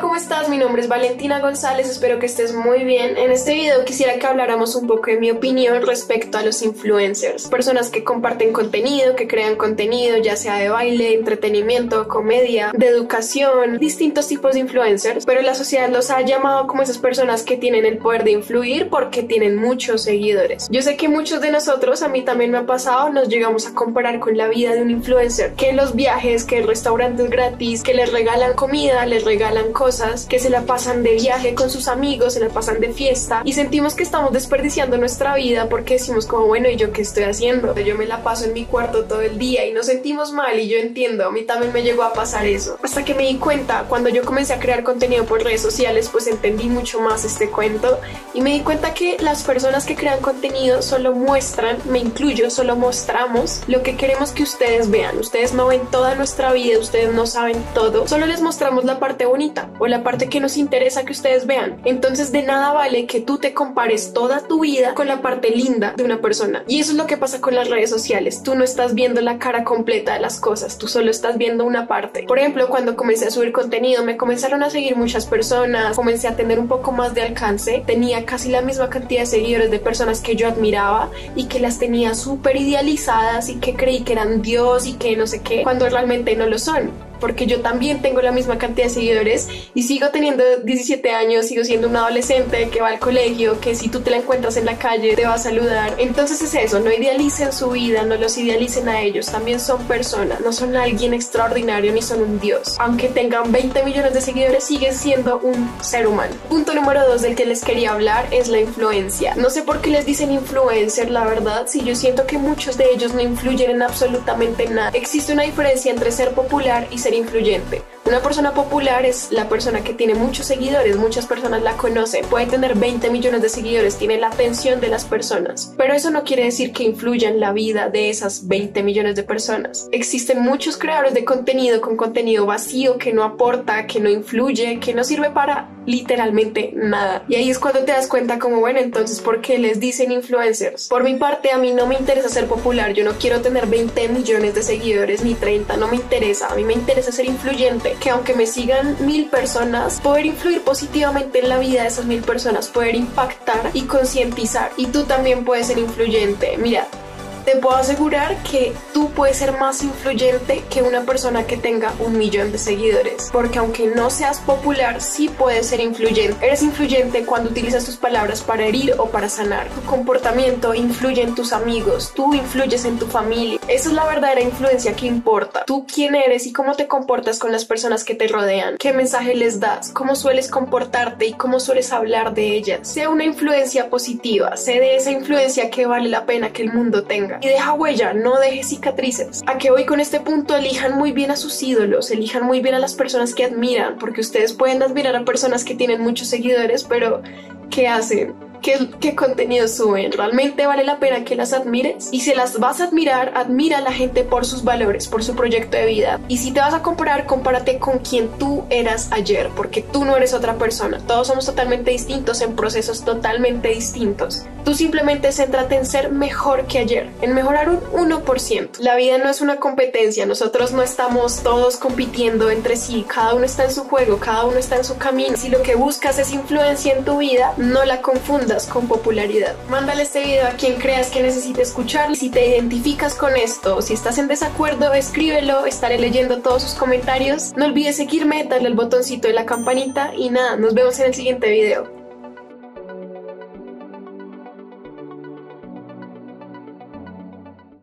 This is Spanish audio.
¿cómo estás? Mi nombre es Valentina González, espero que estés muy bien. En este video quisiera que habláramos un poco de mi opinión respecto a los influencers, personas que comparten contenido, que crean contenido, ya sea de baile, entretenimiento, comedia, de educación, distintos tipos de influencers, pero la sociedad los ha llamado como esas personas que tienen el poder de influir porque tienen muchos seguidores. Yo sé que muchos de nosotros, a mí también me ha pasado, nos llegamos a comparar con la vida de un influencer, que los viajes, que restaurantes gratis, que les regalan comida, les regalan cosas, que se la pasan de viaje con sus amigos, se la pasan de fiesta y sentimos que estamos desperdiciando nuestra vida porque decimos como, bueno, ¿y yo qué estoy haciendo? Yo me la paso en mi cuarto todo el día y nos sentimos mal y yo entiendo, a mí también me llegó a pasar eso. Hasta que me di cuenta, cuando yo comencé a crear contenido por redes sociales, pues entendí mucho más este cuento y me di cuenta que las personas que crean contenido solo muestran, me incluyo, solo mostramos lo que queremos que ustedes vean. Ustedes no ven toda nuestra vida, ustedes no saben todo, solo les mostramos la parte bonita o la parte que nos interesa que ustedes vean. Entonces de nada vale que tú te compares toda tu vida con la parte linda de una persona. Y eso es lo que pasa con las redes sociales. Tú no estás viendo la cara completa de las cosas, tú solo estás viendo una parte. Por ejemplo, cuando comencé a subir contenido, me comenzaron a seguir muchas personas, comencé a tener un poco más de alcance, tenía casi la misma cantidad de seguidores de personas que yo admiraba y que las tenía súper idealizadas y que creí que eran Dios y que no sé qué, cuando realmente no lo son porque yo también tengo la misma cantidad de seguidores y sigo teniendo 17 años, sigo siendo un adolescente que va al colegio, que si tú te la encuentras en la calle te va a saludar. Entonces es eso, no idealicen su vida, no los idealicen a ellos, también son personas, no son alguien extraordinario ni son un dios. Aunque tengan 20 millones de seguidores, siguen siendo un ser humano. Punto número dos del que les quería hablar es la influencia. No sé por qué les dicen influencer, la verdad, si yo siento que muchos de ellos no influyen en absolutamente nada. Existe una diferencia entre ser popular y ser influyente. Una persona popular es la persona que tiene muchos seguidores, muchas personas la conocen, puede tener 20 millones de seguidores, tiene la atención de las personas, pero eso no quiere decir que influya en la vida de esas 20 millones de personas. Existen muchos creadores de contenido con contenido vacío que no aporta, que no influye, que no sirve para literalmente nada. Y ahí es cuando te das cuenta como, bueno, entonces, ¿por qué les dicen influencers? Por mi parte, a mí no me interesa ser popular, yo no quiero tener 20 millones de seguidores ni 30, no me interesa, a mí me interesa ser influyente que aunque me sigan mil personas, poder influir positivamente en la vida de esas mil personas, poder impactar y concientizar. Y tú también puedes ser influyente. Mira, te puedo asegurar que tú puedes ser más influyente que una persona que tenga un millón de seguidores. Porque aunque no seas popular, sí puedes ser influyente. Eres influyente cuando utilizas tus palabras para herir o para sanar. Tu comportamiento influye en tus amigos, tú influyes en tu familia. Esa es la verdadera influencia que importa. Tú quién eres y cómo te comportas con las personas que te rodean. ¿Qué mensaje les das? ¿Cómo sueles comportarte y cómo sueles hablar de ellas? Sea una influencia positiva. Sé de esa influencia que vale la pena que el mundo tenga y deja huella, no deje cicatrices. A que hoy con este punto elijan muy bien a sus ídolos, elijan muy bien a las personas que admiran, porque ustedes pueden admirar a personas que tienen muchos seguidores, pero ¿qué hacen? Qué, contenido suben. ¿Realmente vale la pena que las admires? Y si las vas a admirar, admira a la gente por sus valores, por su proyecto de vida. Y si te vas a comparar, compárate con quien tú eras ayer, porque tú no eres otra persona. Todos somos totalmente distintos en procesos totalmente distintos. Tú simplemente céntrate en ser mejor que ayer, en mejorar un 1%. La vida no es una competencia, nosotros no estamos todos compitiendo entre sí, cada uno está en su juego, cada uno está en su camino. Si lo que buscas es influencia en tu vida, no la confundas con popularidad. Mándale este video a quien creas que necesite escuchar. Si te identificas con esto o si estás en desacuerdo, escríbelo, estaré leyendo todos sus comentarios. No olvides seguirme, darle el botoncito de la campanita y nada, nos vemos en el siguiente video.